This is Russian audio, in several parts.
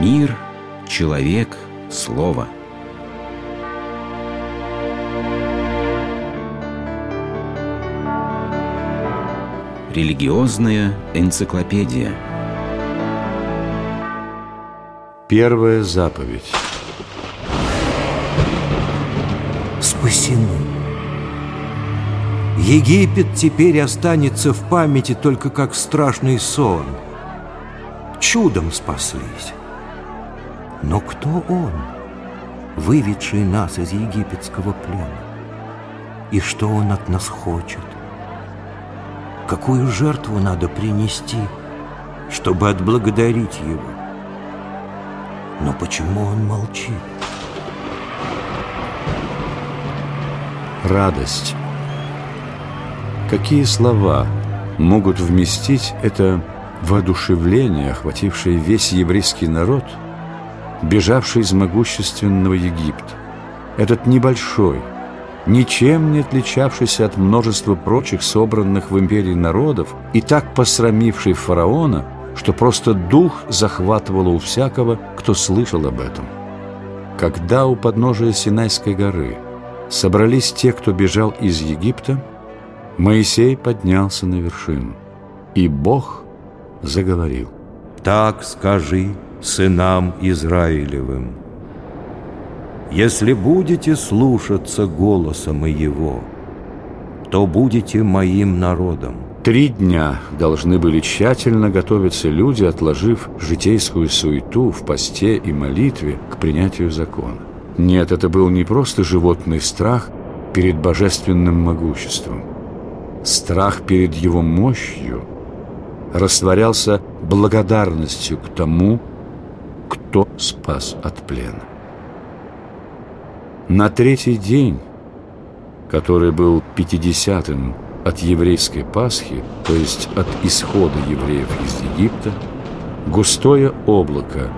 Мир, человек, слово. Религиозная энциклопедия. Первая заповедь. Спасены. Египет теперь останется в памяти только как страшный сон. Чудом спаслись. Но кто он, выведший нас из египетского плена? И что он от нас хочет? Какую жертву надо принести, чтобы отблагодарить его? Но почему он молчит? Радость. Какие слова могут вместить это воодушевление, охватившее весь еврейский народ, бежавший из могущественного Египта? Этот небольшой, ничем не отличавшийся от множества прочих собранных в империи народов и так посрамивший фараона, что просто дух захватывало у всякого, кто слышал об этом. Когда у подножия Синайской горы собрались те, кто бежал из Египта, Моисей поднялся на вершину, и Бог заговорил. «Так скажи сынам Израилевым, если будете слушаться голоса моего, то будете моим народом». Три дня должны были тщательно готовиться люди, отложив житейскую суету в посте и молитве к принятию закона. Нет, это был не просто животный страх перед божественным могуществом. Страх перед его мощью растворялся благодарностью к тому, кто спас от плена. На третий день, который был пятидесятым от еврейской Пасхи, то есть от исхода евреев из Египта, густое облако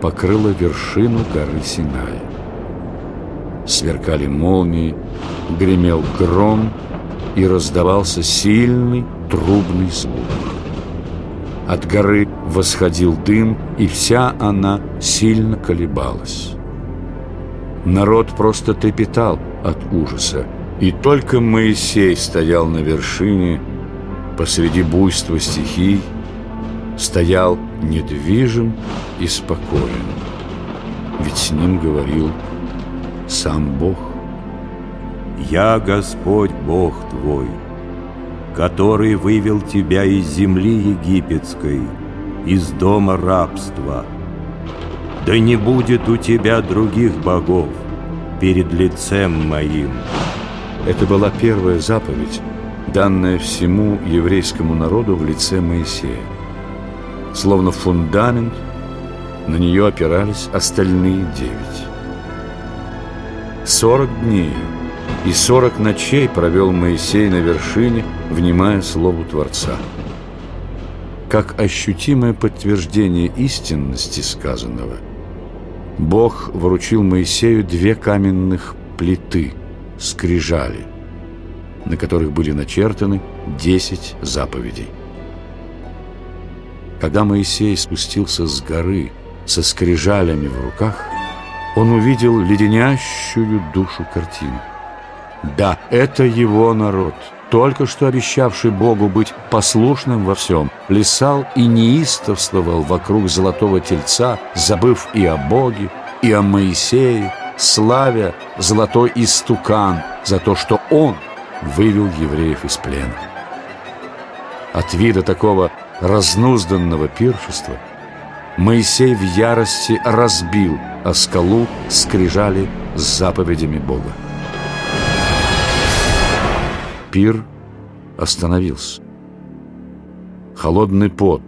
покрыло вершину горы Синая. Сверкали молнии, гремел гром и раздавался сильный трубный звук. От горы восходил дым, и вся она сильно колебалась. Народ просто трепетал от ужаса. И только Моисей стоял на вершине посреди буйства стихий, стоял недвижим и спокоен. Ведь с ним говорил сам Бог. «Я Господь Бог твой, который вывел тебя из земли египетской, из дома рабства» Да не будет у тебя других богов перед лицем моим. Это была первая заповедь, данная всему еврейскому народу в лице Моисея. Словно фундамент, на нее опирались остальные девять. Сорок дней и сорок ночей провел Моисей на вершине, внимая Слову Творца. Как ощутимое подтверждение истинности сказанного – Бог вручил Моисею две каменных плиты, скрижали, на которых были начертаны десять заповедей. Когда Моисей спустился с горы со скрижалями в руках, он увидел леденящую душу картину. Да, это его народ – только что обещавший Богу быть послушным во всем, плясал и неистовствовал вокруг золотого тельца, забыв и о Боге, и о Моисее, славя золотой истукан за то, что он вывел евреев из плена. От вида такого разнузданного пиршества Моисей в ярости разбил о скалу скрижали с заповедями Бога пир остановился. Холодный пот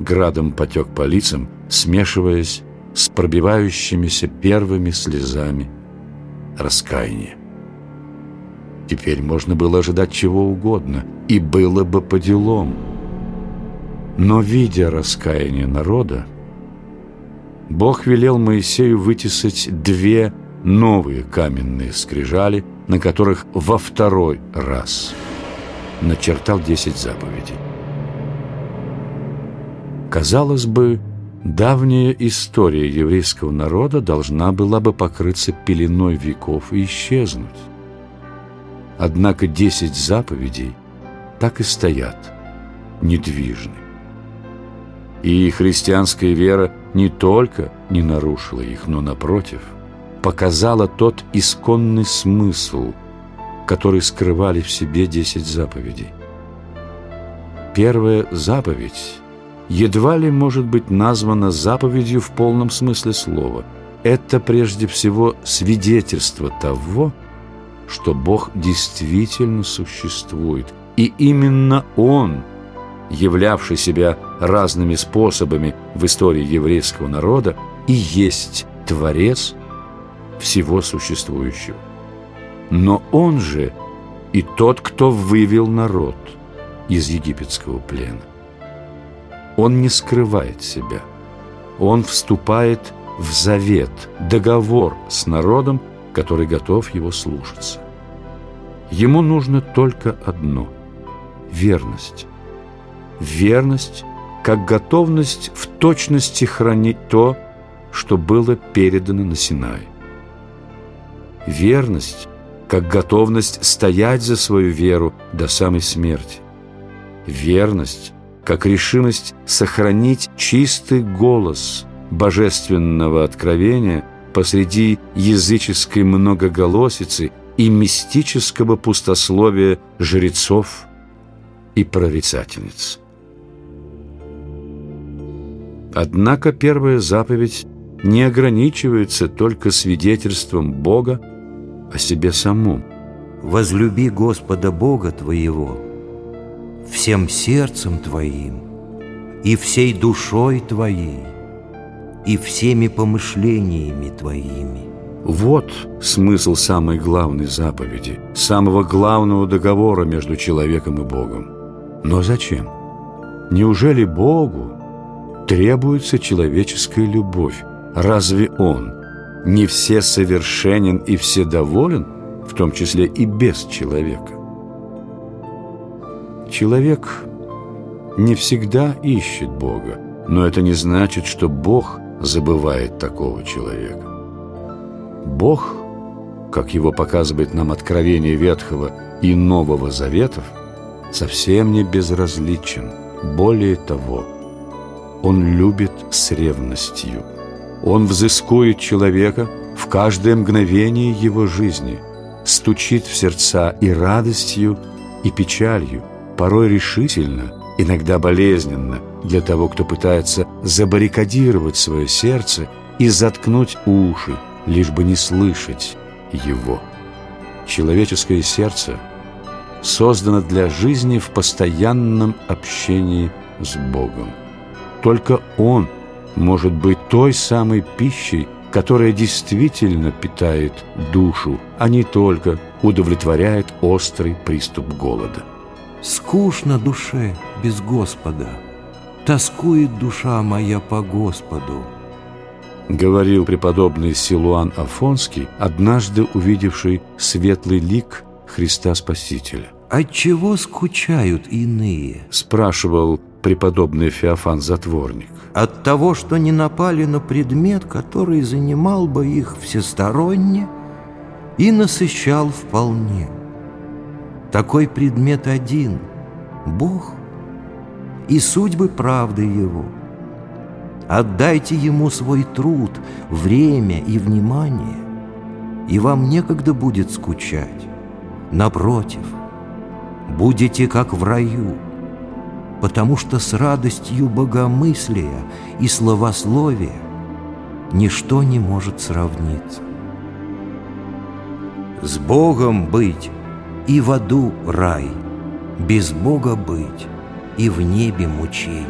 градом потек по лицам, смешиваясь с пробивающимися первыми слезами раскаяния. Теперь можно было ожидать чего угодно, и было бы по делам. Но, видя раскаяние народа, Бог велел Моисею вытесать две новые каменные скрижали – на которых во второй раз начертал десять заповедей. Казалось бы, давняя история еврейского народа должна была бы покрыться пеленой веков и исчезнуть. Однако десять заповедей так и стоят, недвижны. И христианская вера не только не нарушила их, но, напротив, показала тот исконный смысл, который скрывали в себе десять заповедей. Первая заповедь едва ли может быть названа заповедью в полном смысле слова. Это прежде всего свидетельство того, что Бог действительно существует, и именно Он, являвший себя разными способами в истории еврейского народа, и есть Творец всего существующего. Но Он же и тот, кто вывел народ из египетского плена. Он не скрывает себя. Он вступает в завет, договор с народом, который готов его слушаться. Ему нужно только одно – верность. Верность как готовность в точности хранить то, что было передано на Синай. Верность как готовность стоять за свою веру до самой смерти. Верность как решимость сохранить чистый голос божественного откровения посреди языческой многоголосицы и мистического пустословия жрецов и прорицательниц. Однако первая заповедь не ограничивается только свидетельством Бога о себе самом. «Возлюби Господа Бога твоего» всем сердцем твоим, и всей душой твоей, и всеми помышлениями твоими. Вот смысл самой главной заповеди, самого главного договора между человеком и Богом. Но зачем? Неужели Богу требуется человеческая любовь? Разве Он не все совершенен и все доволен, в том числе и без человека? Человек не всегда ищет Бога, но это не значит, что Бог забывает такого человека. Бог, как его показывает нам откровение Ветхого и Нового Заветов, совсем не безразличен. Более того, Он любит с ревностью. Он взыскует человека в каждое мгновение его жизни, стучит в сердца и радостью, и печалью – порой решительно, иногда болезненно для того, кто пытается забаррикадировать свое сердце и заткнуть уши, лишь бы не слышать его. Человеческое сердце создано для жизни в постоянном общении с Богом. Только Он может быть той самой пищей, которая действительно питает душу, а не только удовлетворяет острый приступ голода. Скучно душе без Господа, Тоскует душа моя по Господу. Говорил преподобный Силуан Афонский, однажды увидевший светлый лик Христа Спасителя. «Отчего скучают иные?» – спрашивал преподобный Феофан Затворник. «От того, что не напали на предмет, который занимал бы их всесторонне и насыщал вполне». Такой предмет один — Бог и судьбы правды Его. Отдайте Ему свой труд, время и внимание, и вам некогда будет скучать. Напротив, будете как в раю, потому что с радостью богомыслия и словословия ничто не может сравниться. С Богом быть и в аду рай, без Бога быть, и в небе мучение.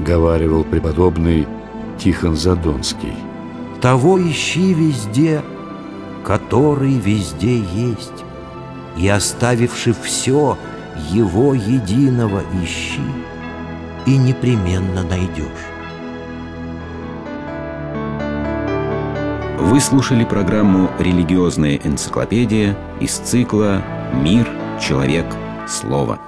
Говаривал преподобный Тихон Задонский. Того ищи везде, который везде есть, и оставивши все, его единого ищи, и непременно найдешь. Вы слушали программу «Религиозная энциклопедия» из цикла «Мир, человек, слово».